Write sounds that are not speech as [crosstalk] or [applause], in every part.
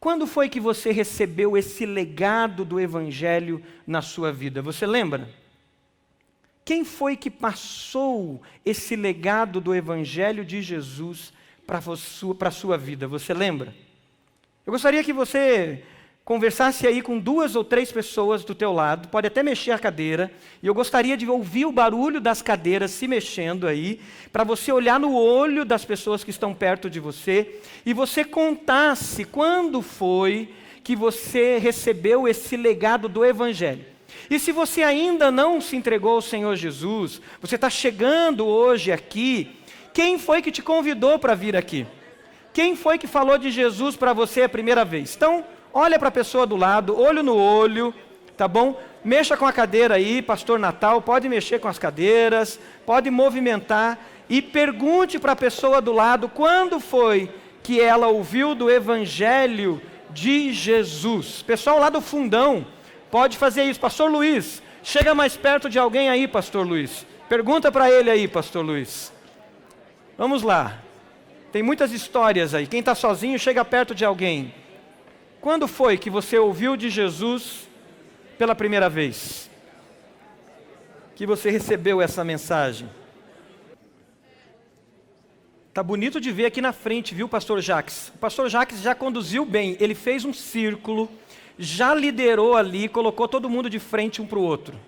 Quando foi que você recebeu esse legado do Evangelho na sua vida? Você lembra? Quem foi que passou esse legado do Evangelho de Jesus para a sua vida? Você lembra? Eu gostaria que você conversasse aí com duas ou três pessoas do teu lado, pode até mexer a cadeira, e eu gostaria de ouvir o barulho das cadeiras se mexendo aí, para você olhar no olho das pessoas que estão perto de você e você contasse quando foi que você recebeu esse legado do Evangelho. E se você ainda não se entregou ao Senhor Jesus, você está chegando hoje aqui, quem foi que te convidou para vir aqui? Quem foi que falou de Jesus para você a primeira vez? Então, olha para a pessoa do lado, olho no olho, tá bom? Mexa com a cadeira aí, pastor Natal, pode mexer com as cadeiras, pode movimentar e pergunte para a pessoa do lado quando foi que ela ouviu do evangelho de Jesus. Pessoal lá do fundão, pode fazer isso. Pastor Luiz, chega mais perto de alguém aí, pastor Luiz. Pergunta para ele aí, pastor Luiz. Vamos lá. Tem muitas histórias aí. Quem está sozinho chega perto de alguém. Quando foi que você ouviu de Jesus pela primeira vez? Que você recebeu essa mensagem? Tá bonito de ver aqui na frente, viu, pastor Jacques? O pastor Jacques já conduziu bem, ele fez um círculo, já liderou ali, colocou todo mundo de frente um para o outro.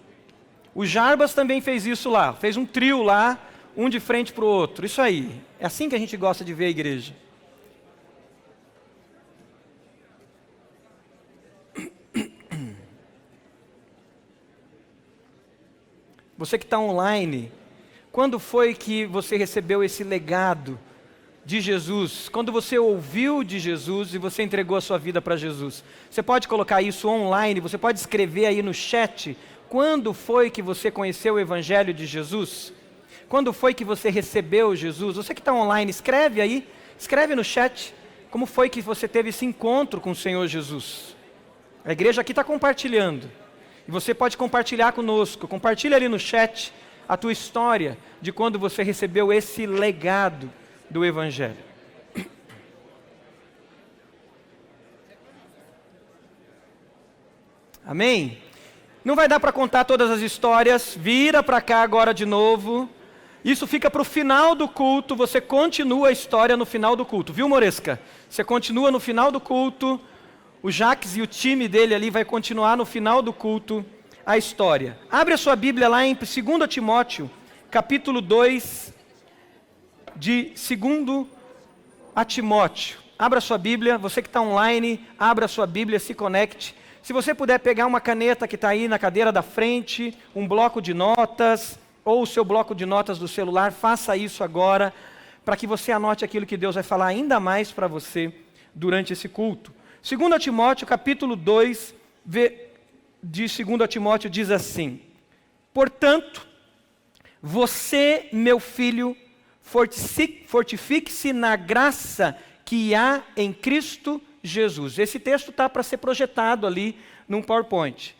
O Jarbas também fez isso lá, fez um trio lá, um de frente para o outro. Isso aí. É assim que a gente gosta de ver a igreja. Você que está online, quando foi que você recebeu esse legado de Jesus? Quando você ouviu de Jesus e você entregou a sua vida para Jesus? Você pode colocar isso online, você pode escrever aí no chat. Quando foi que você conheceu o Evangelho de Jesus? Quando foi que você recebeu Jesus? Você que está online, escreve aí, escreve no chat. Como foi que você teve esse encontro com o Senhor Jesus? A igreja aqui está compartilhando. E você pode compartilhar conosco. Compartilha ali no chat a tua história de quando você recebeu esse legado do Evangelho. Amém? Não vai dar para contar todas as histórias. Vira para cá agora de novo. Isso fica para o final do culto, você continua a história no final do culto, viu, Moresca? Você continua no final do culto, o Jaques e o time dele ali vai continuar no final do culto a história. Abre a sua Bíblia lá em 2 Timóteo, capítulo 2, de 2 a Timóteo. Abra a sua Bíblia, você que está online, abra a sua Bíblia, se conecte. Se você puder pegar uma caneta que está aí na cadeira da frente, um bloco de notas, ou o seu bloco de notas do celular, faça isso agora, para que você anote aquilo que Deus vai falar ainda mais para você durante esse culto. 2 Timóteo, capítulo 2, de 2 Timóteo diz assim: Portanto, você, meu filho, fortifique-se na graça que há em Cristo Jesus. Esse texto está para ser projetado ali num PowerPoint.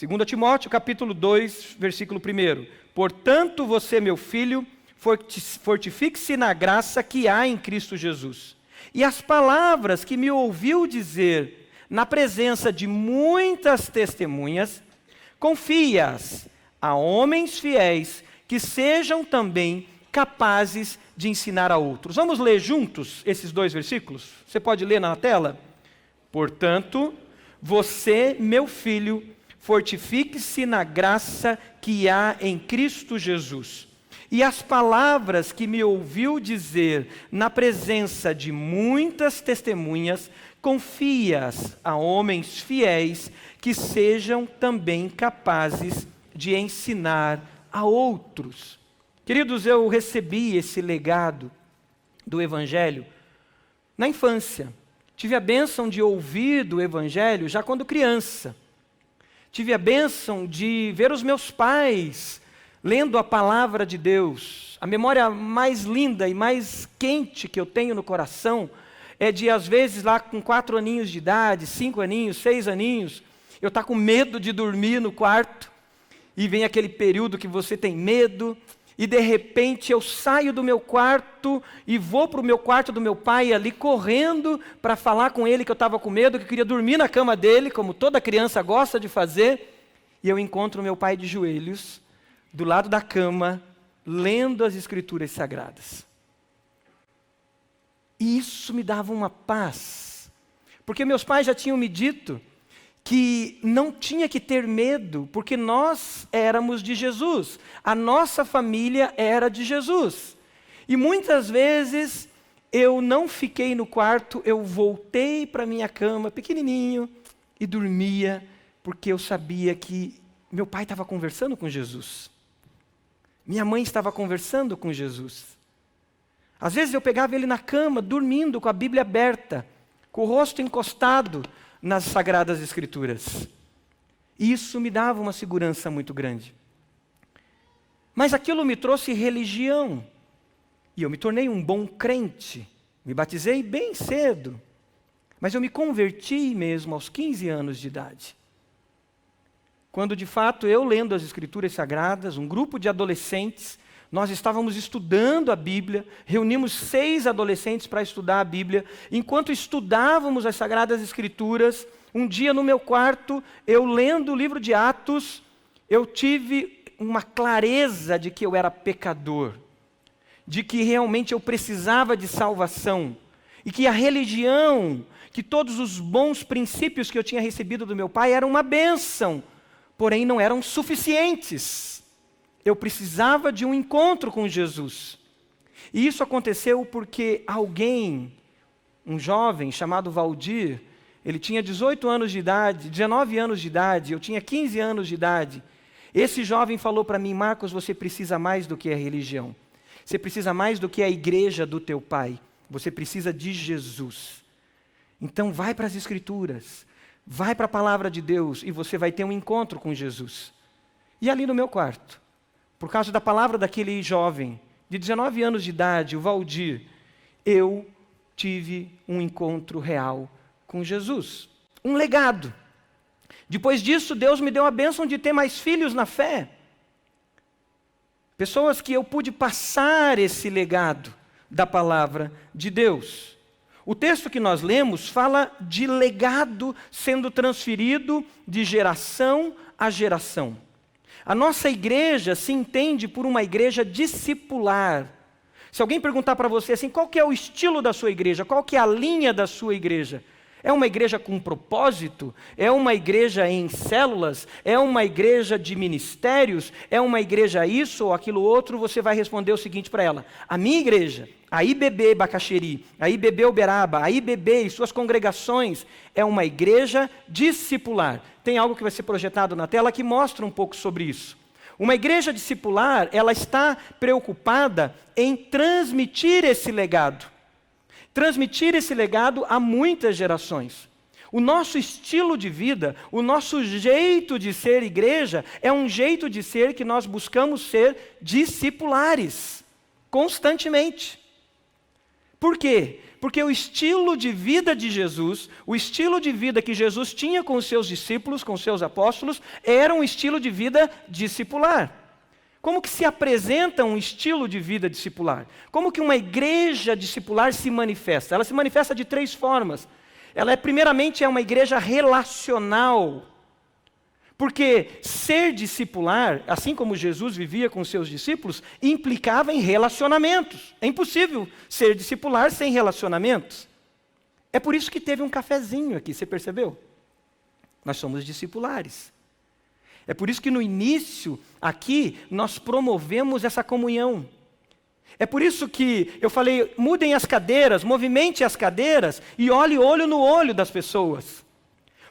2 Timóteo, capítulo 2, versículo 1. Portanto, você, meu filho, fortifique-se na graça que há em Cristo Jesus. E as palavras que me ouviu dizer na presença de muitas testemunhas, confie-as a homens fiéis que sejam também capazes de ensinar a outros. Vamos ler juntos esses dois versículos? Você pode ler na tela? Portanto, você, meu filho, fortifique-se na graça que há em Cristo Jesus. E as palavras que me ouviu dizer na presença de muitas testemunhas, confia-as a homens fiéis que sejam também capazes de ensinar a outros. Queridos, eu recebi esse legado do Evangelho na infância. Tive a bênção de ouvir do Evangelho já quando criança tive a bênção de ver os meus pais lendo a palavra de Deus. A memória mais linda e mais quente que eu tenho no coração é de, às vezes, lá com quatro aninhos de idade, cinco aninhos, seis aninhos, eu estar tá com medo de dormir no quarto, e vem aquele período que você tem medo, e de repente eu saio do meu quarto e vou para o meu quarto do meu pai ali correndo para falar com ele que eu estava com medo, que eu queria dormir na cama dele, como toda criança gosta de fazer, e eu encontro meu pai de joelhos, do lado da cama, lendo as escrituras sagradas. E isso me dava uma paz, porque meus pais já tinham me dito que não tinha que ter medo, porque nós éramos de Jesus, a nossa família era de Jesus. E muitas vezes eu não fiquei no quarto, eu voltei para minha cama, pequenininho, e dormia, porque eu sabia que meu pai estava conversando com Jesus. Minha mãe estava conversando com Jesus. Às vezes eu pegava ele na cama, dormindo, com a Bíblia aberta, com o rosto encostado nas Sagradas Escrituras. Isso me dava uma segurança muito grande. Mas aquilo me trouxe religião. E eu me tornei um bom crente. Me batizei bem cedo. Mas eu me converti mesmo aos 15 anos de idade. Quando de fato eu lendo as Escrituras Sagradas, um grupo de adolescentes nós estávamos estudando a Bíblia, reunimos seis adolescentes para estudar a Bíblia. Enquanto estudávamos as Sagradas Escrituras, um dia no meu quarto, eu lendo o livro de Atos, eu tive uma clareza de que eu era pecador, de que realmente eu precisava de salvação, e que a religião, que todos os bons princípios que eu tinha recebido do meu pai eram uma bênção, porém não eram suficientes eu precisava de um encontro com Jesus. E isso aconteceu porque alguém, um jovem chamado Valdir, ele tinha 18 anos de idade, 19 anos de idade, eu tinha 15 anos de idade. Esse jovem falou para mim: Marcos, você precisa mais do que a religião. Você precisa mais do que a igreja do teu pai. Você precisa de Jesus. Então vai para as escrituras, vai para a palavra de Deus e você vai ter um encontro com Jesus. E ali no meu quarto, por causa da palavra daquele jovem de 19 anos de idade, o Valdir, eu tive um encontro real com Jesus. Um legado. Depois disso, Deus me deu a bênção de ter mais filhos na fé. Pessoas que eu pude passar esse legado da palavra de Deus. O texto que nós lemos fala de legado sendo transferido de geração a geração. A nossa igreja se entende por uma igreja discipular. Se alguém perguntar para você assim, qual é o estilo da sua igreja, qual é a linha da sua igreja? É uma igreja com propósito? É uma igreja em células? É uma igreja de ministérios? É uma igreja isso ou aquilo outro? Você vai responder o seguinte para ela: A minha igreja, a IBB Bacaxeri, a IBB Uberaba, a IBB e suas congregações, é uma igreja discipular. Tem algo que vai ser projetado na tela que mostra um pouco sobre isso. Uma igreja discipular, ela está preocupada em transmitir esse legado transmitir esse legado a muitas gerações. O nosso estilo de vida, o nosso jeito de ser igreja, é um jeito de ser que nós buscamos ser discipulares, constantemente. Por quê? Porque o estilo de vida de Jesus, o estilo de vida que Jesus tinha com os seus discípulos, com os seus apóstolos, era um estilo de vida discipular. Como que se apresenta um estilo de vida discipular? Como que uma igreja discipular se manifesta? Ela se manifesta de três formas. Ela é primeiramente é uma igreja relacional. Porque ser discipular, assim como Jesus vivia com seus discípulos, implicava em relacionamentos. É impossível ser discipular sem relacionamentos. É por isso que teve um cafezinho aqui, você percebeu? Nós somos discipulares. É por isso que no início, aqui, nós promovemos essa comunhão. É por isso que eu falei: mudem as cadeiras, movimente as cadeiras e olhe olho no olho das pessoas.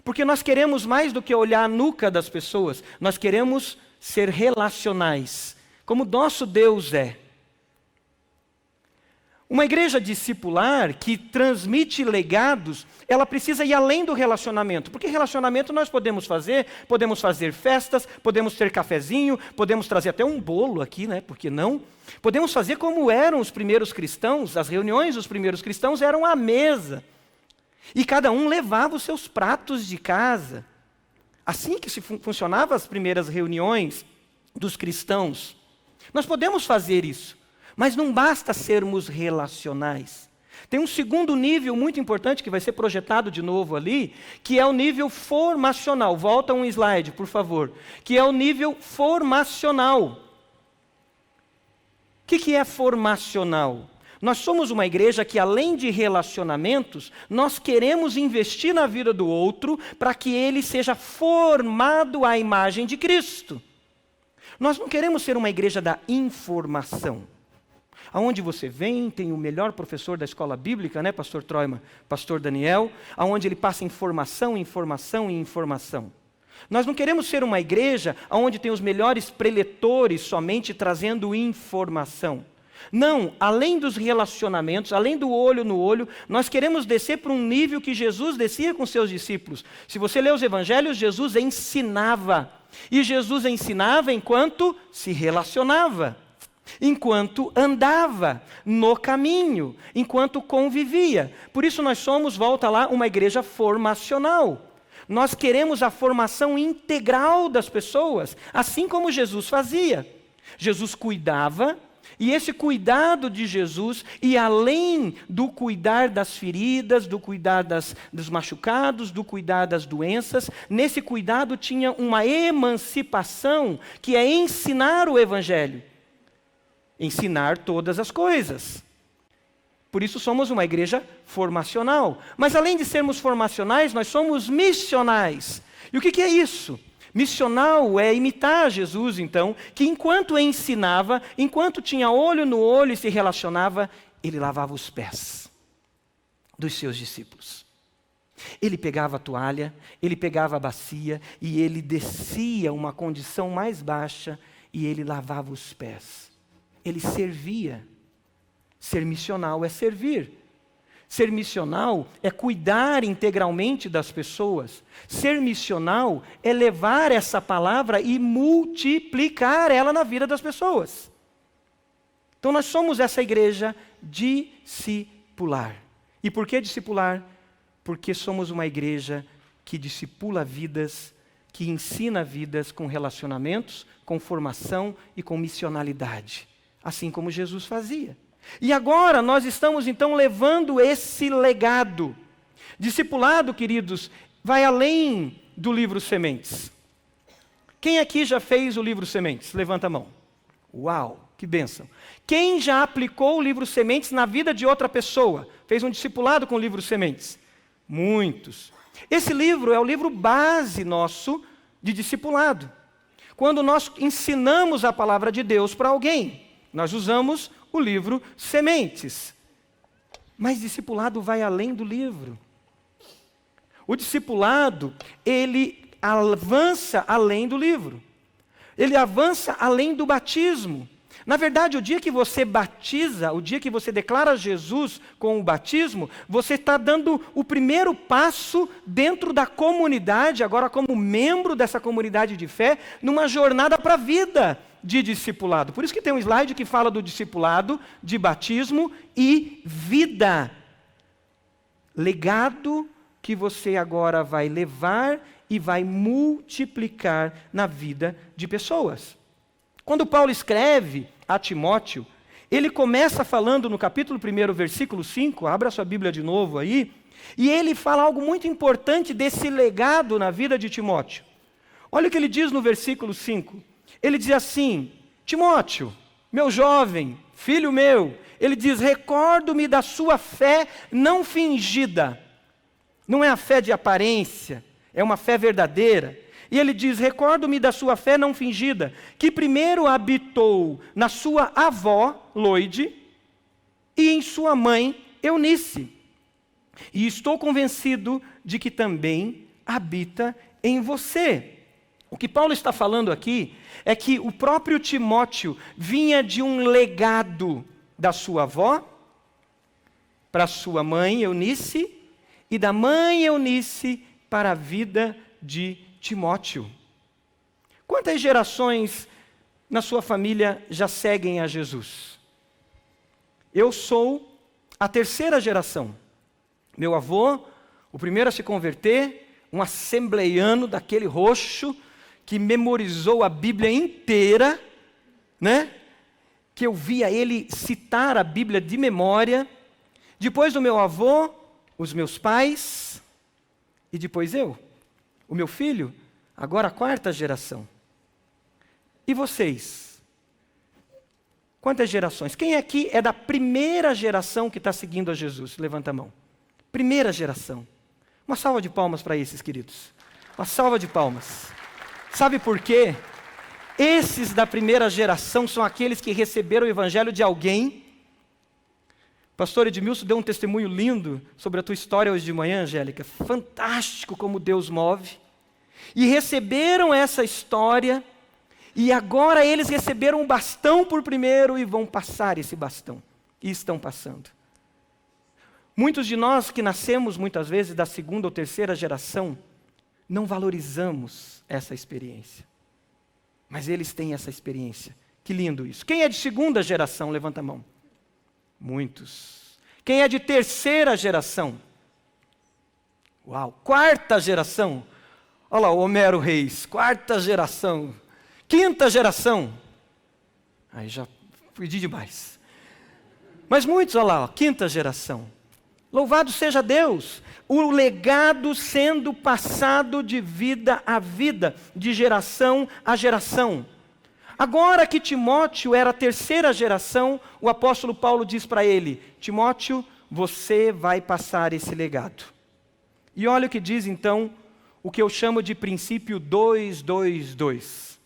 Porque nós queremos mais do que olhar a nuca das pessoas, nós queremos ser relacionais, como nosso Deus é. Uma igreja discipular que transmite legados, ela precisa ir além do relacionamento, porque relacionamento nós podemos fazer, podemos fazer festas, podemos ter cafezinho, podemos trazer até um bolo aqui, né? Por que não? Podemos fazer como eram os primeiros cristãos, as reuniões dos primeiros cristãos eram à mesa. E cada um levava os seus pratos de casa. Assim que se fun funcionava as primeiras reuniões dos cristãos. Nós podemos fazer isso, mas não basta sermos relacionais. Tem um segundo nível muito importante que vai ser projetado de novo ali, que é o nível formacional. Volta um slide, por favor. Que é o nível formacional. O que, que é formacional? Nós somos uma igreja que, além de relacionamentos, nós queremos investir na vida do outro para que ele seja formado à imagem de Cristo. Nós não queremos ser uma igreja da informação. Aonde você vem, tem o melhor professor da escola bíblica, né, pastor Troima, pastor Daniel, aonde ele passa informação, informação e informação. Nós não queremos ser uma igreja onde tem os melhores preletores somente trazendo informação. Não, além dos relacionamentos, além do olho no olho, nós queremos descer para um nível que Jesus descia com seus discípulos. Se você lê os evangelhos, Jesus ensinava. E Jesus ensinava enquanto se relacionava, enquanto andava no caminho, enquanto convivia. Por isso nós somos, volta lá, uma igreja formacional. Nós queremos a formação integral das pessoas, assim como Jesus fazia. Jesus cuidava, e esse cuidado de Jesus, e além do cuidar das feridas, do cuidar das, dos machucados, do cuidar das doenças, nesse cuidado tinha uma emancipação, que é ensinar o Evangelho. Ensinar todas as coisas. Por isso somos uma igreja formacional. Mas além de sermos formacionais, nós somos missionais. E o que, que é isso? Missional é imitar Jesus, então, que enquanto ensinava, enquanto tinha olho no olho e se relacionava, ele lavava os pés dos seus discípulos. Ele pegava a toalha, ele pegava a bacia e ele descia uma condição mais baixa e ele lavava os pés. Ele servia. Ser missional é servir. Ser missional é cuidar integralmente das pessoas. Ser missional é levar essa palavra e multiplicar ela na vida das pessoas. Então nós somos essa igreja discipular. E por que discipular? Porque somos uma igreja que discipula vidas, que ensina vidas com relacionamentos, com formação e com missionalidade, assim como Jesus fazia. E agora nós estamos então levando esse legado. Discipulado, queridos, vai além do livro Sementes. Quem aqui já fez o livro Sementes? Levanta a mão. Uau, que bênção. Quem já aplicou o livro Sementes na vida de outra pessoa? Fez um discipulado com o livro Sementes? Muitos. Esse livro é o livro base nosso de discipulado. Quando nós ensinamos a palavra de Deus para alguém, nós usamos o livro Sementes. Mas discipulado vai além do livro. O discipulado, ele avança além do livro. Ele avança além do batismo. Na verdade, o dia que você batiza, o dia que você declara Jesus com o batismo, você está dando o primeiro passo dentro da comunidade, agora como membro dessa comunidade de fé, numa jornada para a vida de discipulado. Por isso que tem um slide que fala do discipulado, de batismo e vida. Legado que você agora vai levar e vai multiplicar na vida de pessoas. Quando Paulo escreve a Timóteo, ele começa falando no capítulo 1, versículo 5, abra sua Bíblia de novo aí, e ele fala algo muito importante desse legado na vida de Timóteo. Olha o que ele diz no versículo 5. Ele diz assim: Timóteo, meu jovem, filho meu, ele diz: recordo-me da sua fé não fingida. Não é a fé de aparência, é uma fé verdadeira. E ele diz: Recordo-me da sua fé não fingida, que primeiro habitou na sua avó, Loide, e em sua mãe, Eunice. E estou convencido de que também habita em você. O que Paulo está falando aqui é que o próprio Timóteo vinha de um legado da sua avó para sua mãe Eunice e da mãe Eunice para a vida de Timóteo. Quantas gerações na sua família já seguem a Jesus? Eu sou a terceira geração. Meu avô, o primeiro a se converter, um assembleiano daquele roxo, que memorizou a Bíblia inteira, né? que eu via ele citar a Bíblia de memória, depois do meu avô, os meus pais, e depois eu, o meu filho, agora a quarta geração. E vocês? Quantas gerações? Quem aqui é da primeira geração que está seguindo a Jesus? Levanta a mão. Primeira geração. Uma salva de palmas para esses, queridos. Uma salva de palmas. Sabe por quê? Esses da primeira geração são aqueles que receberam o evangelho de alguém. pastor Edmilson deu um testemunho lindo sobre a tua história hoje de manhã, Angélica. Fantástico como Deus move. E receberam essa história, e agora eles receberam um bastão por primeiro e vão passar esse bastão. E estão passando. Muitos de nós que nascemos muitas vezes da segunda ou terceira geração, não valorizamos essa experiência. Mas eles têm essa experiência. Que lindo isso. Quem é de segunda geração? Levanta a mão. Muitos. Quem é de terceira geração? Uau. Quarta geração? Olha lá, o Homero Reis. Quarta geração. Quinta geração? Aí já pedi demais. Mas muitos, olha lá, ó, quinta geração. Louvado seja Deus, o legado sendo passado de vida a vida, de geração a geração. Agora que Timóteo era a terceira geração, o apóstolo Paulo diz para ele: Timóteo, você vai passar esse legado. E olha o que diz então o que eu chamo de princípio 222.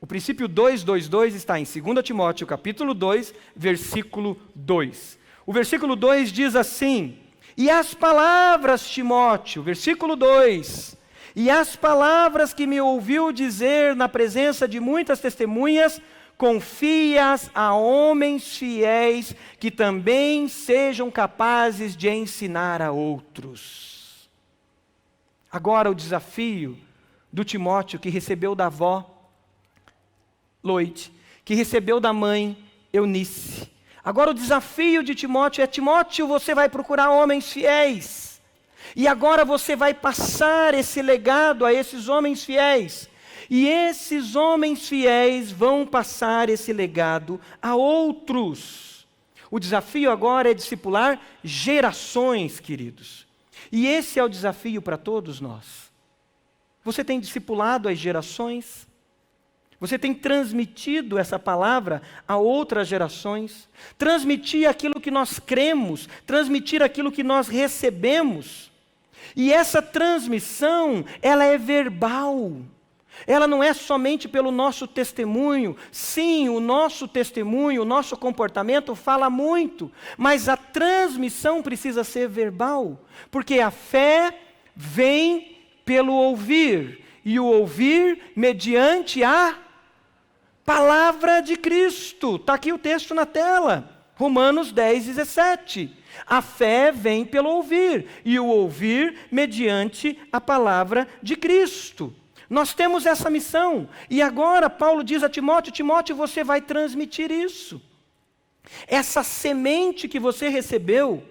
O princípio 222 está em 2 Timóteo, capítulo 2, versículo 2. O versículo 2 diz assim: E as palavras, Timóteo, versículo 2: E as palavras que me ouviu dizer na presença de muitas testemunhas, confias a homens fiéis que também sejam capazes de ensinar a outros. Agora o desafio do Timóteo que recebeu da avó Loite, que recebeu da mãe Eunice, Agora o desafio de Timóteo é: Timóteo, você vai procurar homens fiéis. E agora você vai passar esse legado a esses homens fiéis. E esses homens fiéis vão passar esse legado a outros. O desafio agora é discipular gerações, queridos. E esse é o desafio para todos nós. Você tem discipulado as gerações? Você tem transmitido essa palavra a outras gerações, transmitir aquilo que nós cremos, transmitir aquilo que nós recebemos. E essa transmissão, ela é verbal. Ela não é somente pelo nosso testemunho. Sim, o nosso testemunho, o nosso comportamento fala muito, mas a transmissão precisa ser verbal, porque a fé vem pelo ouvir, e o ouvir mediante a Palavra de Cristo. Está aqui o texto na tela. Romanos 10, 17. A fé vem pelo ouvir, e o ouvir mediante a palavra de Cristo. Nós temos essa missão, e agora Paulo diz a Timóteo: Timóteo, você vai transmitir isso. Essa semente que você recebeu,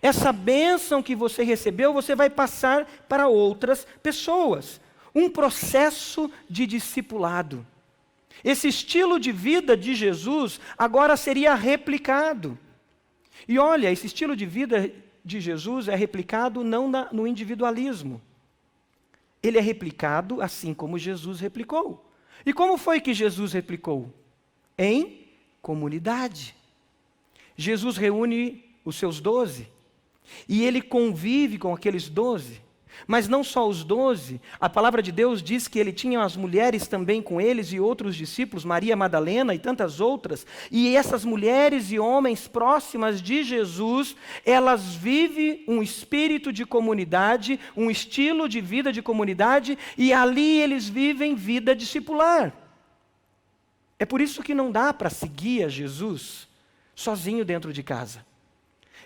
essa bênção que você recebeu, você vai passar para outras pessoas. Um processo de discipulado. Esse estilo de vida de Jesus agora seria replicado. E olha, esse estilo de vida de Jesus é replicado não na, no individualismo. Ele é replicado assim como Jesus replicou. E como foi que Jesus replicou? Em comunidade. Jesus reúne os seus doze e ele convive com aqueles doze. Mas não só os doze, a palavra de Deus diz que ele tinha as mulheres também com eles e outros discípulos, Maria Madalena e tantas outras, e essas mulheres e homens próximas de Jesus, elas vivem um espírito de comunidade, um estilo de vida de comunidade, e ali eles vivem vida discipular. É por isso que não dá para seguir a Jesus sozinho dentro de casa.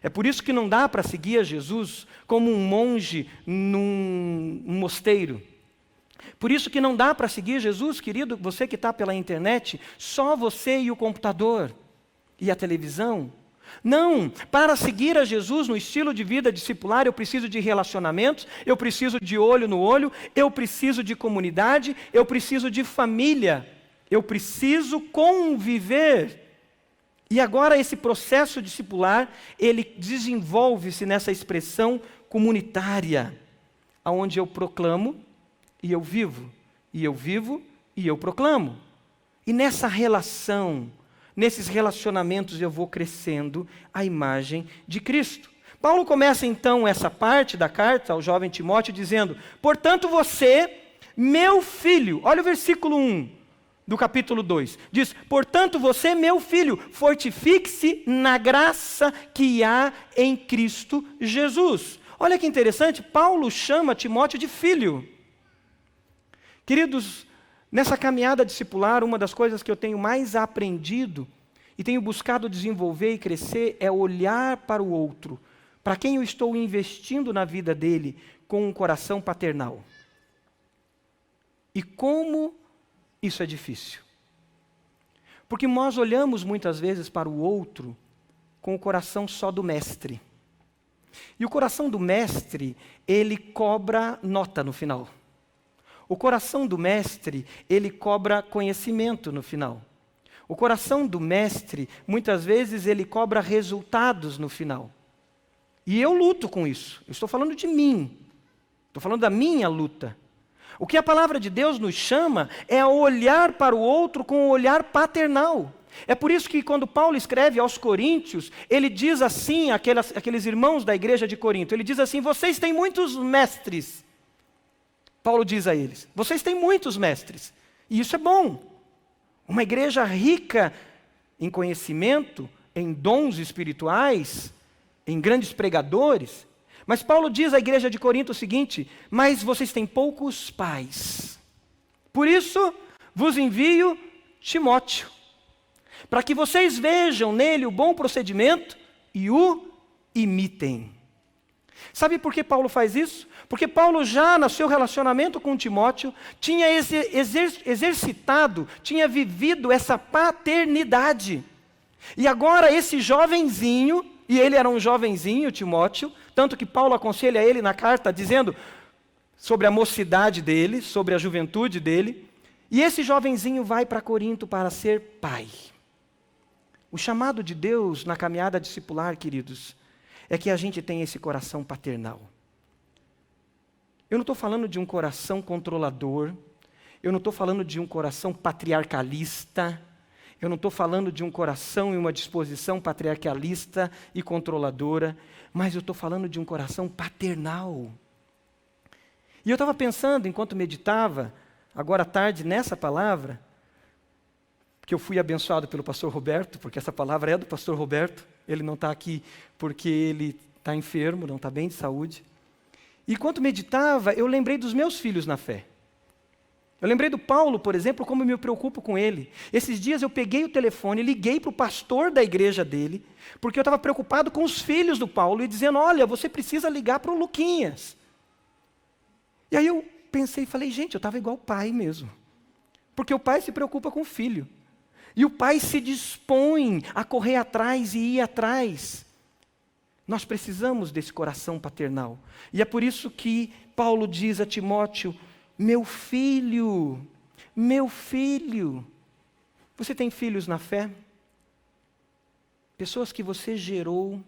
É por isso que não dá para seguir a Jesus como um monge num mosteiro. Por isso que não dá para seguir Jesus, querido, você que está pela internet, só você e o computador e a televisão. Não, para seguir a Jesus no estilo de vida discipular, eu preciso de relacionamentos, eu preciso de olho no olho, eu preciso de comunidade, eu preciso de família, eu preciso conviver E agora esse processo discipular, ele desenvolve-se nessa expressão comunitária, aonde eu proclamo e eu vivo, e eu vivo e eu proclamo. E nessa relação, nesses relacionamentos eu vou crescendo a imagem de Cristo. Paulo começa então essa parte da carta ao jovem Timóteo dizendo: "Portanto você, meu filho", olha o versículo 1 do capítulo 2. Diz: Portanto, você, meu filho, fortifique-se na graça que há em Cristo Jesus. Olha que interessante, Paulo chama Timóteo de filho. Queridos, nessa caminhada discipular, uma das coisas que eu tenho mais aprendido e tenho buscado desenvolver e crescer é olhar para o outro, para quem eu estou investindo na vida dele com um coração paternal. E como isso é difícil. Porque nós olhamos muitas vezes para o outro com o coração só do mestre. E o coração do mestre, ele cobra nota no final. O coração do mestre, ele cobra conhecimento no final. O coração do mestre, muitas vezes, ele cobra resultados no final. E eu luto com isso. Eu estou falando de mim. Estou falando da minha luta. O que a palavra de Deus nos chama é a olhar para o outro com um olhar paternal. É por isso que quando Paulo escreve aos Coríntios, ele diz assim àquelas, àqueles irmãos da igreja de Corinto, ele diz assim: vocês têm muitos mestres. Paulo diz a eles: vocês têm muitos mestres. E isso é bom. Uma igreja rica em conhecimento, em dons espirituais, em grandes pregadores, mas Paulo diz à igreja de Corinto o seguinte: Mas vocês têm poucos pais. Por isso vos envio Timóteo, para que vocês vejam nele o bom procedimento e o imitem. Sabe por que Paulo faz isso? Porque Paulo já no seu relacionamento com Timóteo tinha exercitado, tinha vivido essa paternidade. E agora esse jovenzinho, e ele era um jovenzinho, Timóteo, tanto que Paulo aconselha ele na carta dizendo sobre a mocidade dele, sobre a juventude dele. E esse jovenzinho vai para Corinto para ser pai. O chamado de Deus na caminhada discipular, queridos, é que a gente tenha esse coração paternal. Eu não estou falando de um coração controlador, eu não estou falando de um coração patriarcalista, eu não estou falando de um coração e uma disposição patriarcalista e controladora, mas eu estou falando de um coração paternal. E eu estava pensando, enquanto meditava, agora à tarde, nessa palavra, que eu fui abençoado pelo pastor Roberto, porque essa palavra é do pastor Roberto, ele não está aqui porque ele está enfermo, não está bem de saúde. E enquanto meditava, eu lembrei dos meus filhos na fé. Eu lembrei do Paulo, por exemplo, como eu me preocupo com ele. Esses dias eu peguei o telefone, liguei para o pastor da igreja dele, porque eu estava preocupado com os filhos do Paulo e dizendo: Olha, você precisa ligar para o Luquinhas. E aí eu pensei e falei: Gente, eu estava igual o pai mesmo. Porque o pai se preocupa com o filho. E o pai se dispõe a correr atrás e ir atrás. Nós precisamos desse coração paternal. E é por isso que Paulo diz a Timóteo: meu filho, meu filho. Você tem filhos na fé? Pessoas que você gerou.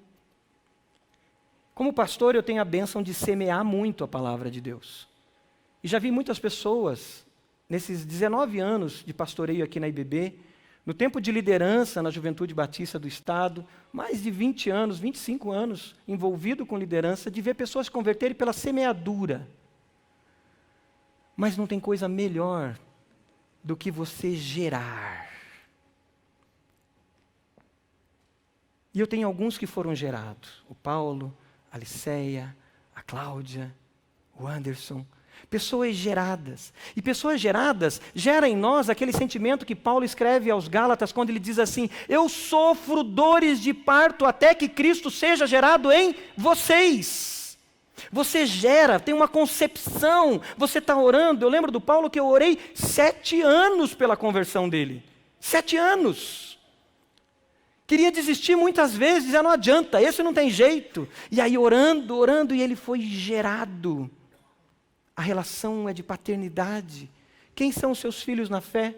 Como pastor, eu tenho a bênção de semear muito a palavra de Deus. E já vi muitas pessoas, nesses 19 anos de pastoreio aqui na IBB, no tempo de liderança na Juventude Batista do Estado, mais de 20 anos, 25 anos envolvido com liderança, de ver pessoas se converterem pela semeadura. Mas não tem coisa melhor do que você gerar. E eu tenho alguns que foram gerados: o Paulo, a Liceia, a Cláudia, o Anderson. Pessoas geradas. E pessoas geradas geram em nós aquele sentimento que Paulo escreve aos Gálatas quando ele diz assim: Eu sofro dores de parto até que Cristo seja gerado em vocês. Você gera, tem uma concepção, você está orando. Eu lembro do Paulo que eu orei sete anos pela conversão dele. Sete anos. Queria desistir muitas vezes, já não adianta, esse não tem jeito. E aí orando, orando, e ele foi gerado. A relação é de paternidade. Quem são os seus filhos na fé?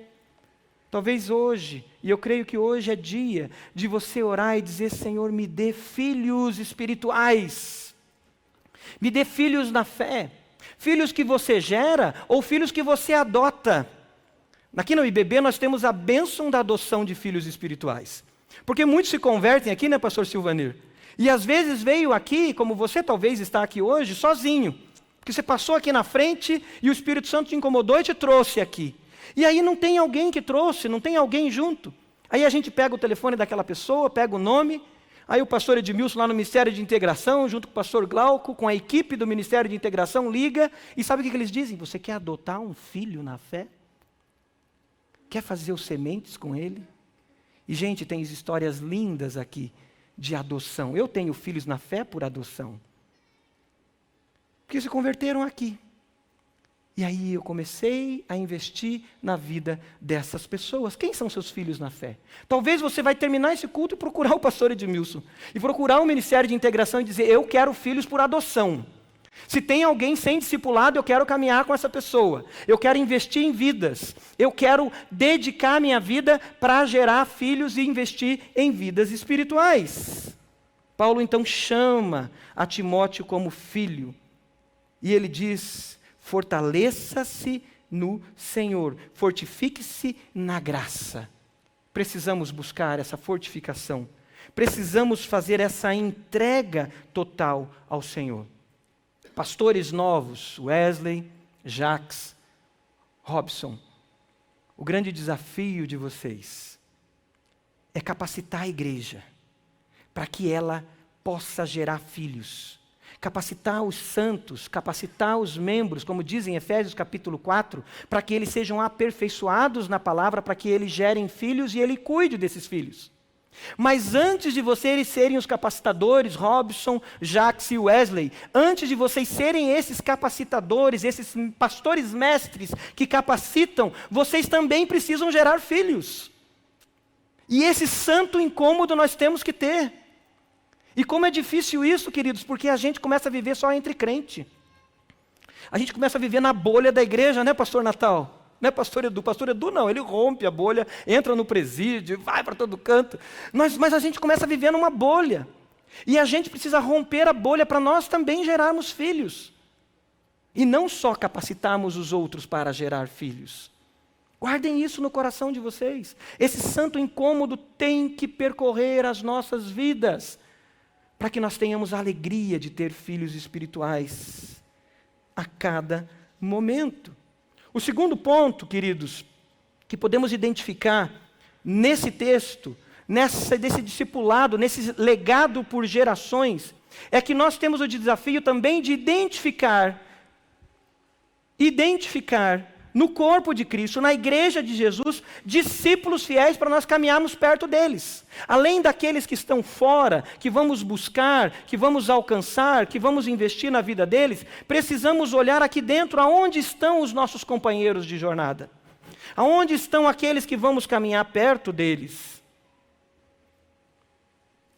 Talvez hoje, e eu creio que hoje é dia de você orar e dizer: Senhor, me dê filhos espirituais, me dê filhos na fé, filhos que você gera ou filhos que você adota. Aqui no IBB nós temos a bênção da adoção de filhos espirituais. Porque muitos se convertem aqui, né, pastor Silvanir? E às vezes veio aqui, como você talvez está aqui hoje, sozinho. Porque você passou aqui na frente e o Espírito Santo te incomodou e te trouxe aqui. E aí não tem alguém que trouxe, não tem alguém junto. Aí a gente pega o telefone daquela pessoa, pega o nome, aí o pastor Edmilson lá no Ministério de Integração, junto com o pastor Glauco, com a equipe do Ministério de Integração, liga, e sabe o que, que eles dizem? Você quer adotar um filho na fé? Quer fazer os sementes com ele? E, gente, tem histórias lindas aqui de adoção. Eu tenho filhos na fé por adoção. Porque se converteram aqui. E aí eu comecei a investir na vida dessas pessoas. Quem são seus filhos na fé? Talvez você vai terminar esse culto e procurar o pastor Edmilson. E procurar o Ministério de Integração e dizer: Eu quero filhos por adoção. Se tem alguém sem discipulado, eu quero caminhar com essa pessoa. Eu quero investir em vidas. Eu quero dedicar minha vida para gerar filhos e investir em vidas espirituais. Paulo então chama a Timóteo como filho. E ele diz: fortaleça-se no Senhor, fortifique-se na graça. Precisamos buscar essa fortificação. Precisamos fazer essa entrega total ao Senhor pastores novos, Wesley, Jacques, Robson, o grande desafio de vocês é capacitar a igreja para que ela possa gerar filhos. Capacitar os santos, capacitar os membros, como diz em Efésios capítulo 4, para que eles sejam aperfeiçoados na palavra, para que eles gerem filhos e ele cuide desses filhos. Mas antes de vocês serem os capacitadores, Robson, Jacques e Wesley, antes de vocês serem esses capacitadores, esses pastores mestres que capacitam, vocês também precisam gerar filhos. E esse santo incômodo nós temos que ter. E como é difícil isso, queridos, porque a gente começa a viver só entre crente. A gente começa a viver na bolha da igreja, né, pastor Natal? Não é pastor Edu. Pastor Edu não, ele rompe a bolha, entra no presídio, vai para todo canto. Mas, mas a gente começa a viver numa bolha. E a gente precisa romper a bolha para nós também gerarmos filhos. E não só capacitarmos os outros para gerar filhos. Guardem isso no coração de vocês. Esse santo incômodo tem que percorrer as nossas vidas, para que nós tenhamos a alegria de ter filhos espirituais a cada momento. O segundo ponto, queridos, que podemos identificar nesse texto, nessa, desse discipulado, nesse legado por gerações, é que nós temos o desafio também de identificar, identificar no corpo de Cristo, na igreja de Jesus, discípulos fiéis para nós caminharmos perto deles. Além daqueles que estão fora, que vamos buscar, que vamos alcançar, que vamos investir na vida deles, precisamos olhar aqui dentro aonde estão os nossos companheiros de jornada. Aonde estão aqueles que vamos caminhar perto deles?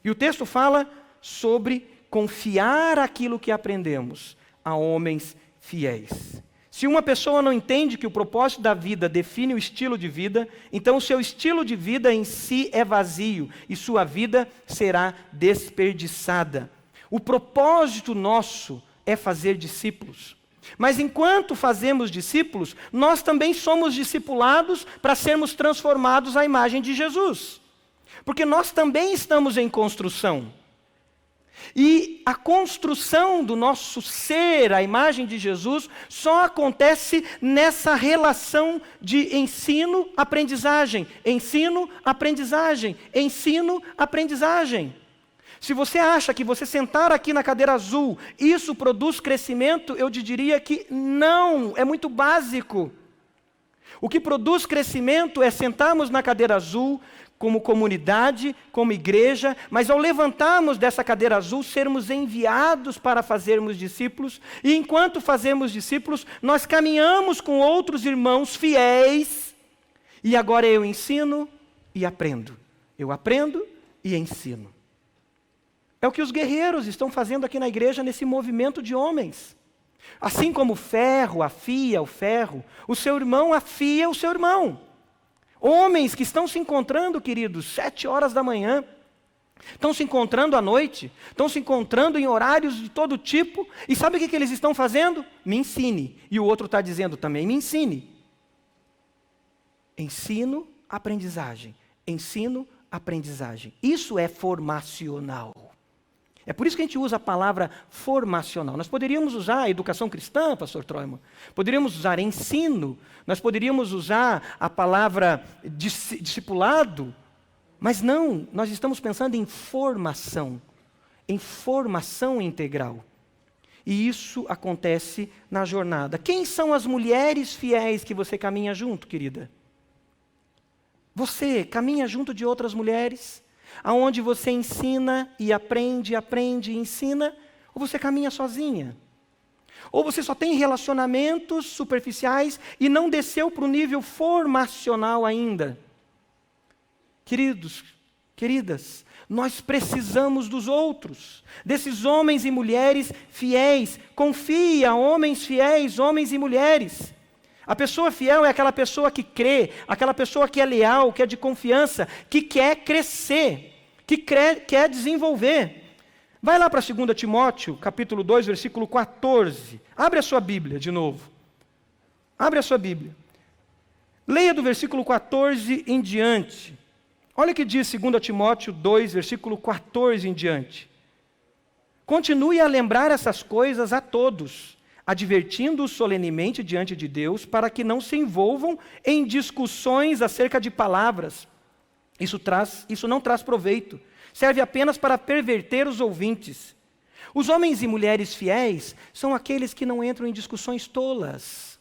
E o texto fala sobre confiar aquilo que aprendemos a homens fiéis. Se uma pessoa não entende que o propósito da vida define o estilo de vida, então o seu estilo de vida em si é vazio e sua vida será desperdiçada. O propósito nosso é fazer discípulos. Mas enquanto fazemos discípulos, nós também somos discipulados para sermos transformados à imagem de Jesus. Porque nós também estamos em construção. E a construção do nosso ser, a imagem de Jesus, só acontece nessa relação de ensino-aprendizagem, ensino-aprendizagem, ensino-aprendizagem. Se você acha que você sentar aqui na cadeira azul, isso produz crescimento, eu te diria que não, é muito básico. O que produz crescimento é sentarmos na cadeira azul, como comunidade, como igreja, mas ao levantarmos dessa cadeira azul, sermos enviados para fazermos discípulos, e enquanto fazemos discípulos, nós caminhamos com outros irmãos fiéis, e agora eu ensino e aprendo. Eu aprendo e ensino. É o que os guerreiros estão fazendo aqui na igreja nesse movimento de homens. Assim como o ferro afia o ferro, o seu irmão afia o seu irmão. Homens que estão se encontrando, queridos, sete horas da manhã, estão se encontrando à noite, estão se encontrando em horários de todo tipo, e sabe o que, que eles estão fazendo? Me ensine. E o outro está dizendo também: me ensine. Ensino, aprendizagem. Ensino, aprendizagem. Isso é formacional. É por isso que a gente usa a palavra formacional. Nós poderíamos usar educação cristã, pastor Troima. Poderíamos usar ensino. Nós poderíamos usar a palavra discipulado. Mas não, nós estamos pensando em formação. Em formação integral. E isso acontece na jornada. Quem são as mulheres fiéis que você caminha junto, querida? Você caminha junto de outras mulheres, aonde você ensina e aprende, aprende e ensina, ou você caminha sozinha? Ou você só tem relacionamentos superficiais e não desceu para o nível formacional ainda? Queridos, queridas, nós precisamos dos outros, desses homens e mulheres fiéis. Confia, homens fiéis, homens e mulheres. A pessoa fiel é aquela pessoa que crê, aquela pessoa que é leal, que é de confiança, que quer crescer, que quer desenvolver. Vai lá para 2 Timóteo, capítulo 2, versículo 14. Abre a sua Bíblia de novo. Abre a sua Bíblia. Leia do versículo 14 em diante. Olha o que diz 2 Timóteo 2, versículo 14 em diante. Continue a lembrar essas coisas a todos advertindo-os solenemente diante de Deus, para que não se envolvam em discussões acerca de palavras. Isso, traz, isso não traz proveito, serve apenas para perverter os ouvintes. Os homens e mulheres fiéis são aqueles que não entram em discussões tolas.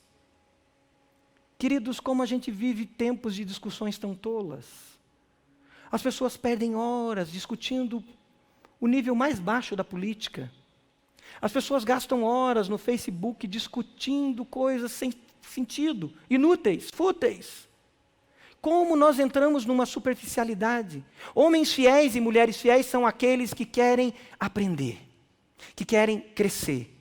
Queridos, como a gente vive tempos de discussões tão tolas. As pessoas perdem horas discutindo o nível mais baixo da política as pessoas gastam horas no Facebook discutindo coisas sem sentido, inúteis, fúteis. Como nós entramos numa superficialidade? Homens fiéis e mulheres fiéis são aqueles que querem aprender, que querem crescer.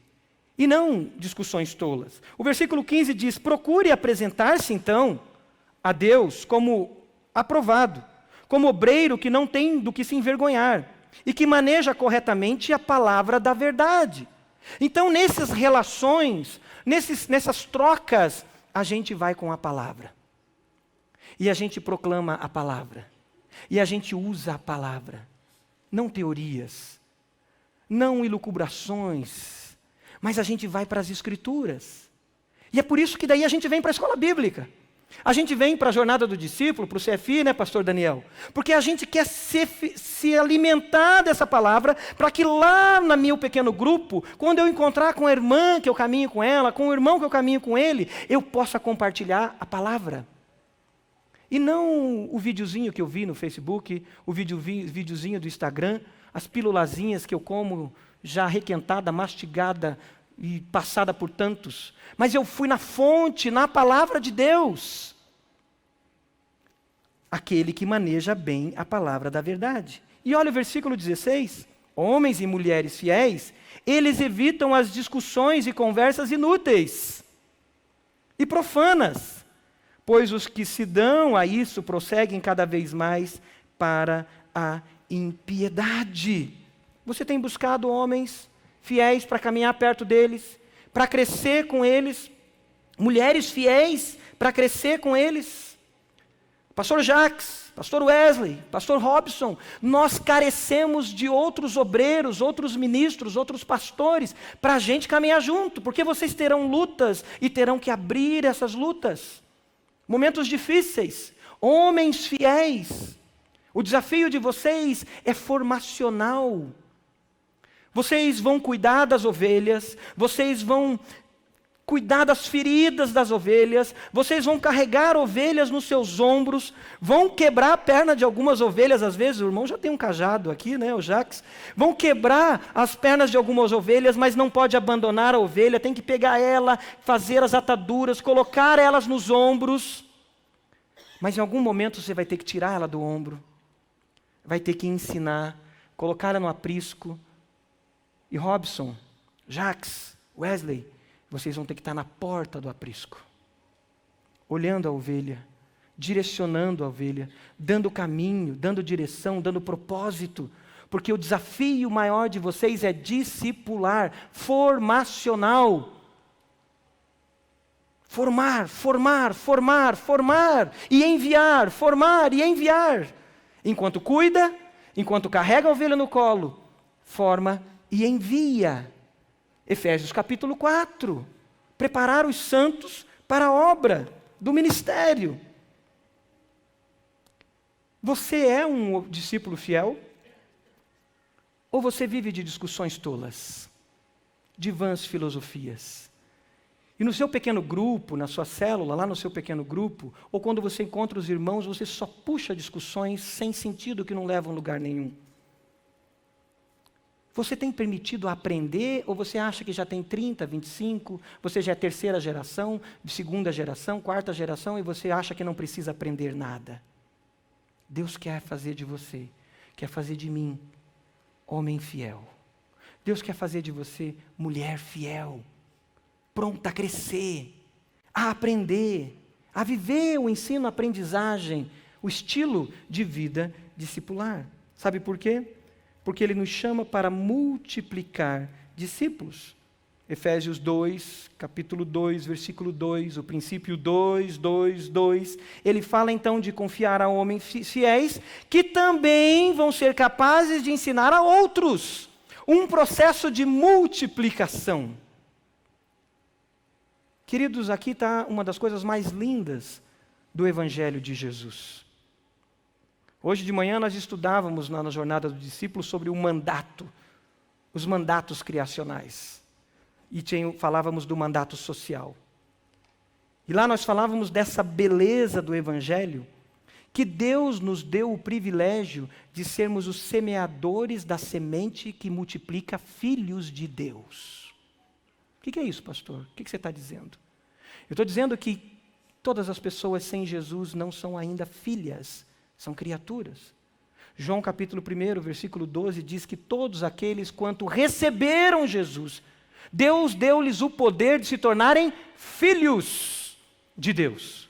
E não discussões tolas. O versículo 15 diz: procure apresentar-se então a Deus como aprovado, como obreiro que não tem do que se envergonhar e que maneja corretamente a palavra da verdade. Então, nessas relações, nesses, nessas trocas, a gente vai com a palavra. E a gente proclama a palavra. E a gente usa a palavra. Não teorias, não ilucubrações, mas a gente vai para as escrituras. E é por isso que daí a gente vem para a escola bíblica. A gente vem para a jornada do discípulo, para o CFI, né, pastor Daniel? Porque a gente quer se, se alimentar dessa palavra, para que lá no meu pequeno grupo, quando eu encontrar com a irmã que eu caminho com ela, com o irmão que eu caminho com ele, eu possa compartilhar a palavra. E não o videozinho que eu vi no Facebook, o vídeo, videozinho do Instagram, as pílulazinhas que eu como já requentada, mastigada e passada por tantos, mas eu fui na fonte, na palavra de Deus. Aquele que maneja bem a palavra da verdade. E olha o versículo 16: Homens e mulheres fiéis, eles evitam as discussões e conversas inúteis e profanas, pois os que se dão a isso prosseguem cada vez mais para a impiedade. Você tem buscado homens fiéis para caminhar perto deles, para crescer com eles, mulheres fiéis para crescer com eles. Pastor Jacques, Pastor Wesley, Pastor Robson, nós carecemos de outros obreiros, outros ministros, outros pastores, para a gente caminhar junto, porque vocês terão lutas e terão que abrir essas lutas. Momentos difíceis, homens fiéis. O desafio de vocês é formacional. Vocês vão cuidar das ovelhas, vocês vão cuidar das feridas das ovelhas, vocês vão carregar ovelhas nos seus ombros, vão quebrar a perna de algumas ovelhas, às vezes o irmão já tem um cajado aqui, né, o Jax, vão quebrar as pernas de algumas ovelhas, mas não pode abandonar a ovelha, tem que pegar ela, fazer as ataduras, colocar elas nos ombros, mas em algum momento você vai ter que tirar ela do ombro, vai ter que ensinar, colocar ela no aprisco, e Robson, Jax, Wesley, vocês vão ter que estar na porta do aprisco, olhando a ovelha, direcionando a ovelha, dando caminho, dando direção, dando propósito. Porque o desafio maior de vocês é discipular, formacional. Formar, formar, formar, formar e enviar, formar e enviar. Enquanto cuida, enquanto carrega a ovelha no colo, forma e envia. Efésios capítulo 4. Preparar os santos para a obra do ministério. Você é um discípulo fiel? Ou você vive de discussões tolas, de vãs filosofias? E no seu pequeno grupo, na sua célula, lá no seu pequeno grupo, ou quando você encontra os irmãos, você só puxa discussões sem sentido que não levam lugar nenhum. Você tem permitido aprender ou você acha que já tem 30, 25, você já é terceira geração, segunda geração, quarta geração e você acha que não precisa aprender nada? Deus quer fazer de você, quer fazer de mim homem fiel. Deus quer fazer de você mulher fiel, pronta a crescer, a aprender, a viver o ensino, a aprendizagem, o estilo de vida discipular. Sabe por quê? Porque ele nos chama para multiplicar discípulos. Efésios 2, capítulo 2, versículo 2, o princípio 2, 2, 2. Ele fala então de confiar a homens fiéis que também vão ser capazes de ensinar a outros. Um processo de multiplicação. Queridos, aqui está uma das coisas mais lindas do Evangelho de Jesus. Hoje de manhã nós estudávamos na, na jornada do discípulo sobre o mandato, os mandatos criacionais. E tinha, falávamos do mandato social. E lá nós falávamos dessa beleza do Evangelho, que Deus nos deu o privilégio de sermos os semeadores da semente que multiplica filhos de Deus. O que é isso, pastor? O que você está dizendo? Eu estou dizendo que todas as pessoas sem Jesus não são ainda filhas são criaturas. João capítulo 1, versículo 12 diz que todos aqueles quanto receberam Jesus, Deus deu-lhes o poder de se tornarem filhos de Deus.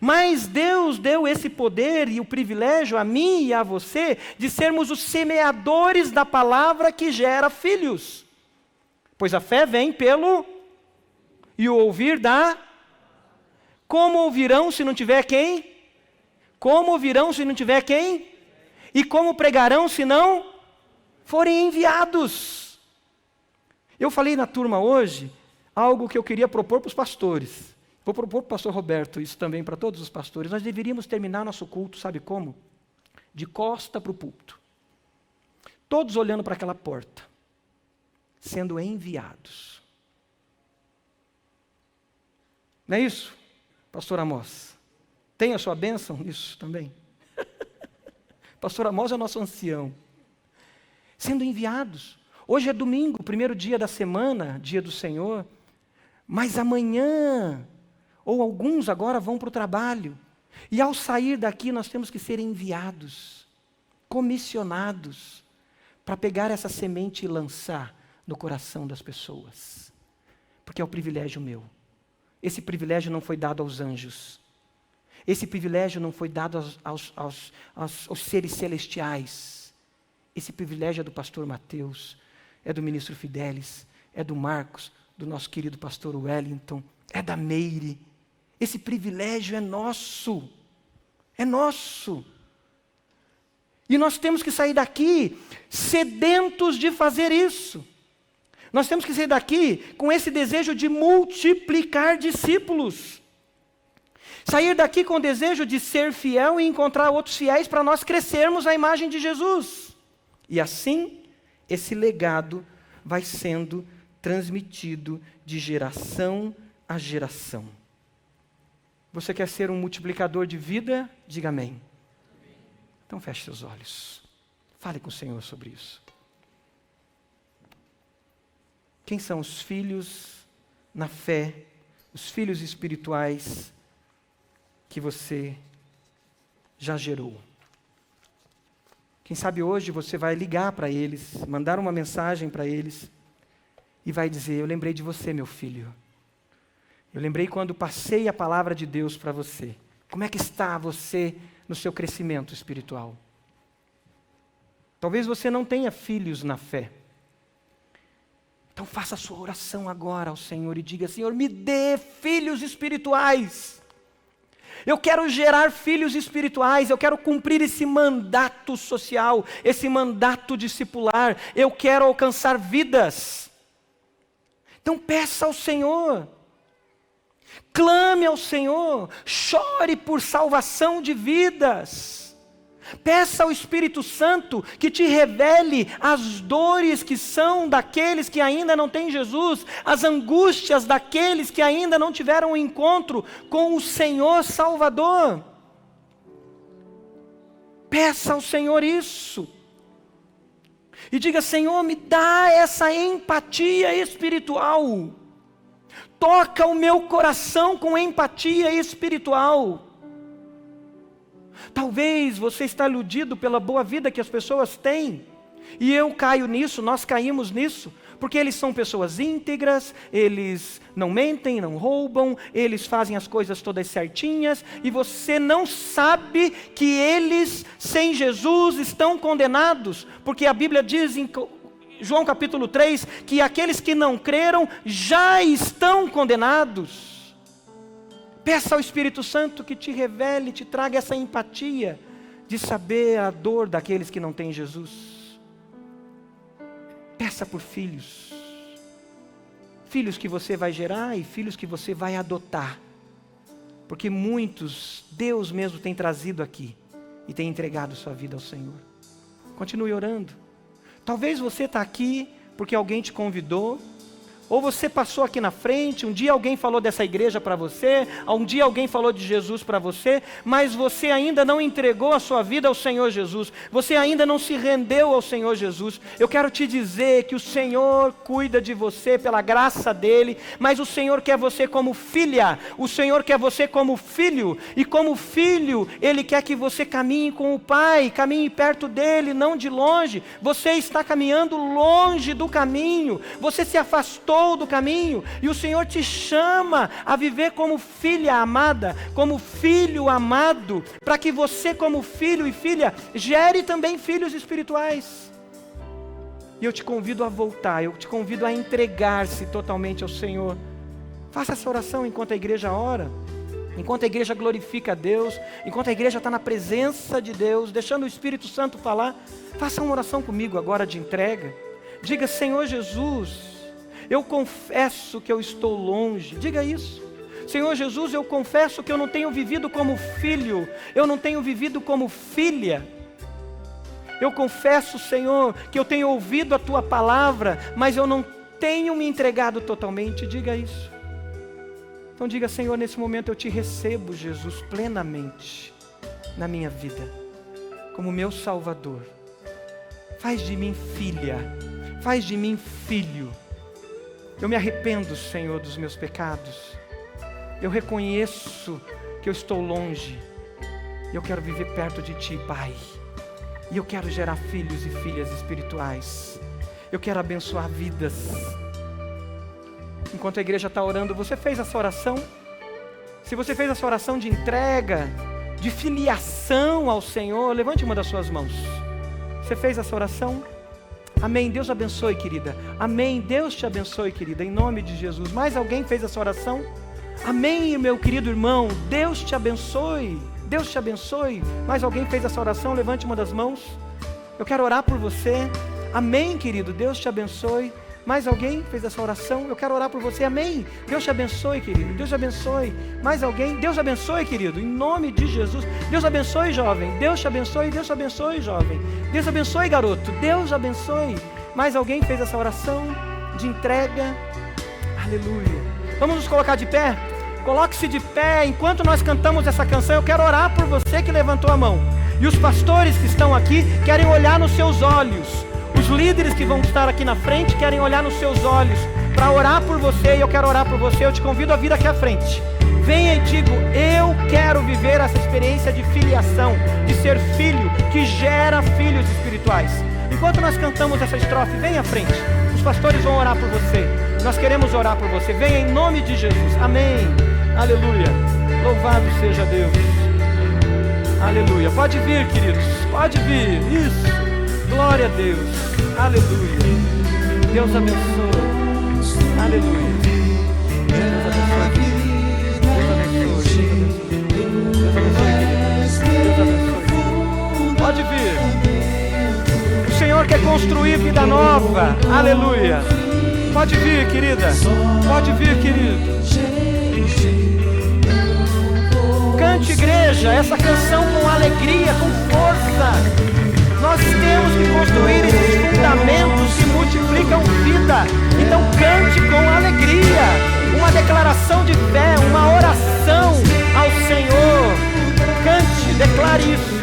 Mas Deus deu esse poder e o privilégio a mim e a você de sermos os semeadores da palavra que gera filhos. Pois a fé vem pelo e o ouvir da como ouvirão se não tiver quem? Como virão se não tiver quem? E como pregarão se não forem enviados? Eu falei na turma hoje algo que eu queria propor para os pastores. Vou propor para o pastor Roberto, isso também para todos os pastores. Nós deveríamos terminar nosso culto, sabe como? De costa para o púlpito. Todos olhando para aquela porta, sendo enviados. Não é isso, pastor Amós? Tem a sua bênção nisso também? [laughs] Pastor Amós é nosso ancião. Sendo enviados. Hoje é domingo, primeiro dia da semana, dia do Senhor. Mas amanhã, ou alguns agora vão para o trabalho. E ao sair daqui, nós temos que ser enviados, comissionados, para pegar essa semente e lançar no coração das pessoas. Porque é o privilégio meu. Esse privilégio não foi dado aos anjos. Esse privilégio não foi dado aos, aos, aos, aos, seres celestiais. Esse privilégio é do pastor Mateus, é do ministro Fidelis, é do Marcos, do nosso querido pastor Wellington, é da Meire. Esse privilégio é nosso. É nosso. E nós temos que sair daqui sedentos de fazer isso. Nós temos que sair daqui com esse desejo de multiplicar discípulos. Sair daqui com o desejo de ser fiel e encontrar outros fiéis para nós crescermos a imagem de Jesus. E assim, esse legado vai sendo transmitido de geração a geração. Você quer ser um multiplicador de vida? Diga amém. Então feche seus olhos. Fale com o Senhor sobre isso. Quem são os filhos na fé, os filhos espirituais que você já gerou. Quem sabe hoje você vai ligar para eles, mandar uma mensagem para eles e vai dizer: Eu lembrei de você, meu filho. Eu lembrei quando passei a palavra de Deus para você. Como é que está você no seu crescimento espiritual? Talvez você não tenha filhos na fé. Então faça a sua oração agora ao Senhor e diga: Senhor, me dê filhos espirituais. Eu quero gerar filhos espirituais, eu quero cumprir esse mandato social, esse mandato discipular, eu quero alcançar vidas. Então peça ao Senhor, clame ao Senhor, chore por salvação de vidas. Peça ao Espírito Santo que te revele as dores que são daqueles que ainda não têm Jesus, as angústias daqueles que ainda não tiveram um encontro com o Senhor Salvador. Peça ao Senhor isso. E diga: Senhor, me dá essa empatia espiritual. Toca o meu coração com empatia espiritual. Talvez você está iludido pela boa vida que as pessoas têm. E eu caio nisso, nós caímos nisso, porque eles são pessoas íntegras, eles não mentem, não roubam, eles fazem as coisas todas certinhas, e você não sabe que eles, sem Jesus, estão condenados, porque a Bíblia diz em João capítulo 3 que aqueles que não creram já estão condenados. Peça ao Espírito Santo que te revele, te traga essa empatia de saber a dor daqueles que não têm Jesus. Peça por filhos. Filhos que você vai gerar e filhos que você vai adotar. Porque muitos Deus mesmo tem trazido aqui e tem entregado sua vida ao Senhor. Continue orando. Talvez você está aqui porque alguém te convidou, ou você passou aqui na frente, um dia alguém falou dessa igreja para você, um dia alguém falou de Jesus para você, mas você ainda não entregou a sua vida ao Senhor Jesus, você ainda não se rendeu ao Senhor Jesus. Eu quero te dizer que o Senhor cuida de você pela graça dele, mas o Senhor quer você como filha, o Senhor quer você como filho, e como filho, ele quer que você caminhe com o Pai, caminhe perto dele, não de longe. Você está caminhando longe do caminho, você se afastou do caminho, e o Senhor te chama a viver como filha amada, como filho amado, para que você, como filho e filha, gere também filhos espirituais. E eu te convido a voltar, eu te convido a entregar-se totalmente ao Senhor. Faça essa oração enquanto a igreja ora, enquanto a igreja glorifica a Deus, enquanto a igreja está na presença de Deus, deixando o Espírito Santo falar. Faça uma oração comigo agora de entrega. Diga, Senhor Jesus, eu confesso que eu estou longe. Diga isso. Senhor Jesus, eu confesso que eu não tenho vivido como filho, eu não tenho vivido como filha. Eu confesso, Senhor, que eu tenho ouvido a tua palavra, mas eu não tenho me entregado totalmente. Diga isso. Então diga, Senhor, nesse momento eu te recebo, Jesus, plenamente na minha vida, como meu Salvador. Faz de mim filha, faz de mim filho. Eu me arrependo, Senhor, dos meus pecados. Eu reconheço que eu estou longe. Eu quero viver perto de Ti, Pai. E eu quero gerar filhos e filhas espirituais. Eu quero abençoar vidas. Enquanto a igreja está orando, você fez essa oração? Se você fez essa oração de entrega, de filiação ao Senhor, levante uma das suas mãos. Você fez essa oração? Amém. Deus abençoe, querida. Amém. Deus te abençoe, querida. Em nome de Jesus. Mais alguém fez essa oração? Amém, meu querido irmão. Deus te abençoe. Deus te abençoe. Mais alguém fez essa oração? Levante uma das mãos. Eu quero orar por você. Amém, querido. Deus te abençoe. Mais alguém fez essa oração? Eu quero orar por você. Amém. Deus te abençoe, querido. Deus te abençoe. Mais alguém? Deus abençoe, querido. Em nome de Jesus. Deus abençoe, jovem. Deus te abençoe. Deus te abençoe, jovem. Deus abençoe, garoto. Deus abençoe. Mais alguém fez essa oração de entrega? Aleluia. Vamos nos colocar de pé? Coloque-se de pé enquanto nós cantamos essa canção. Eu quero orar por você que levantou a mão. E os pastores que estão aqui querem olhar nos seus olhos os líderes que vão estar aqui na frente querem olhar nos seus olhos para orar por você e eu quero orar por você. Eu te convido a vir aqui à frente. Venha e digo: Eu quero viver essa experiência de filiação, de ser filho que gera filhos espirituais. Enquanto nós cantamos essa estrofe, venha à frente. Os pastores vão orar por você. Nós queremos orar por você. Venha em nome de Jesus. Amém. Aleluia. Louvado seja Deus. Aleluia. Pode vir, queridos. Pode vir. Isso. Glória a Deus. Aleluia. Deus abençoe. Aleluia. Deus abençoe. Deus abençoe. Deus abençoe, Deus abençoe. Pode vir. O Senhor quer construir vida nova. Aleluia. Pode vir, querida. Pode vir, querido. Cante, igreja, essa canção com alegria, com força. Nós temos que construir esses fundamentos que multiplicam vida. Então cante com alegria. Uma declaração de fé, uma oração ao Senhor. Cante, declare isso.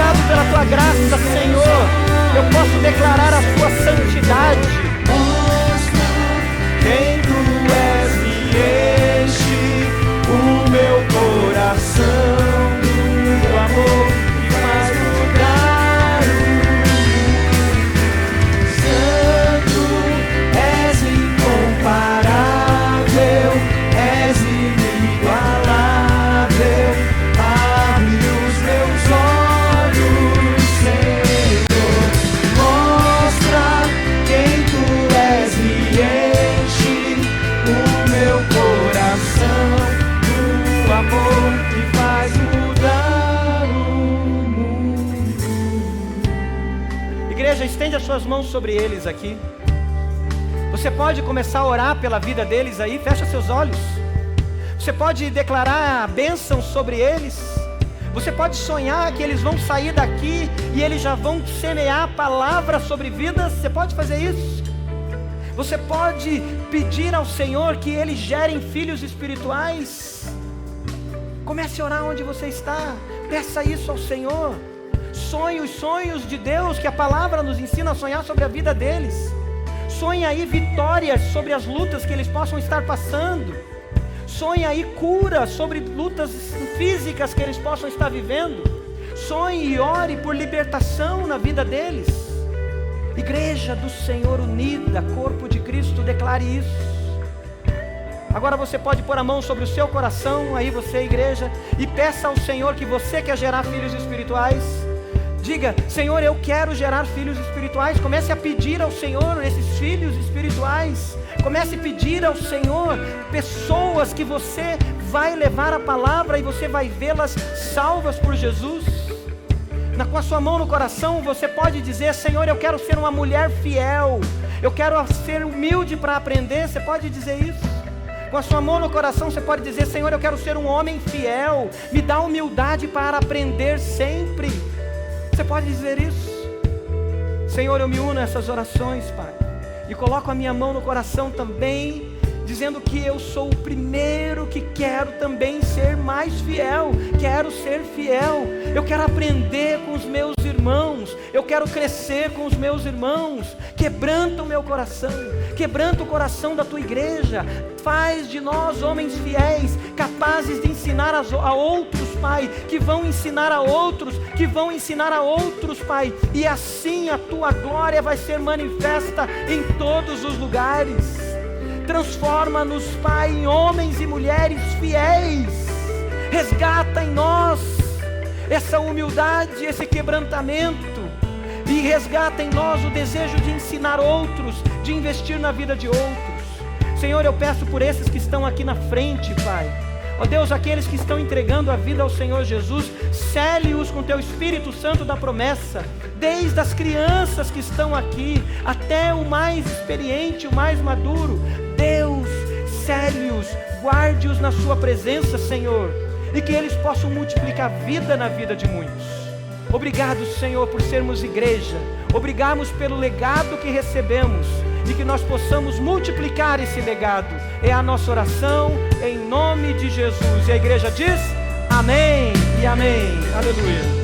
Obrigado pela tua graça, Senhor. Eu posso declarar a tua santidade. Suas mãos sobre eles aqui. Você pode começar a orar pela vida deles aí, fecha seus olhos. Você pode declarar bênção sobre eles. Você pode sonhar que eles vão sair daqui e eles já vão semear palavras sobre vidas. Você pode fazer isso. Você pode pedir ao Senhor que eles gerem filhos espirituais. Comece a orar onde você está. Peça isso ao Senhor sonhe os sonhos de Deus que a palavra nos ensina a sonhar sobre a vida deles. Sonhe aí vitórias sobre as lutas que eles possam estar passando. Sonhe aí cura sobre lutas físicas que eles possam estar vivendo. Sonhe e ore por libertação na vida deles. Igreja do Senhor unida, corpo de Cristo, declare isso. Agora você pode pôr a mão sobre o seu coração, aí você, igreja, e peça ao Senhor que você quer gerar filhos espirituais. Diga, Senhor, eu quero gerar filhos espirituais. Comece a pedir ao Senhor esses filhos espirituais. Comece a pedir ao Senhor pessoas que você vai levar a palavra e você vai vê-las salvas por Jesus. Na, com a sua mão no coração, você pode dizer: Senhor, eu quero ser uma mulher fiel. Eu quero ser humilde para aprender. Você pode dizer isso? Com a sua mão no coração, você pode dizer: Senhor, eu quero ser um homem fiel. Me dá humildade para aprender sempre. Você pode dizer isso? Senhor, eu me uno a essas orações, Pai, e coloco a minha mão no coração também, dizendo que eu sou o primeiro que quero também ser mais fiel, quero ser fiel, eu quero aprender com os meus irmãos, eu quero crescer com os meus irmãos. Quebranta o meu coração, quebranta o coração da tua igreja, faz de nós homens fiéis, capazes de ensinar a outros, Pai, que vão ensinar a outros, que vão ensinar a outros, Pai, e assim a tua glória vai ser manifesta em todos os lugares. Transforma-nos, Pai, em homens e mulheres fiéis. Resgata em nós essa humildade, esse quebrantamento, e resgata em nós o desejo de ensinar outros, de investir na vida de outros. Senhor, eu peço por esses que estão aqui na frente, Pai. Ó Deus, aqueles que estão entregando a vida ao Senhor Jesus, cele-os com teu Espírito Santo da promessa, desde as crianças que estão aqui até o mais experiente, o mais maduro. Deus, cele-os, guarde-os na Sua presença, Senhor e que eles possam multiplicar vida na vida de muitos. Obrigado, Senhor, por sermos igreja. Obrigamos pelo legado que recebemos e que nós possamos multiplicar esse legado. É a nossa oração em nome de Jesus. E a igreja diz: Amém e Amém. Aleluia.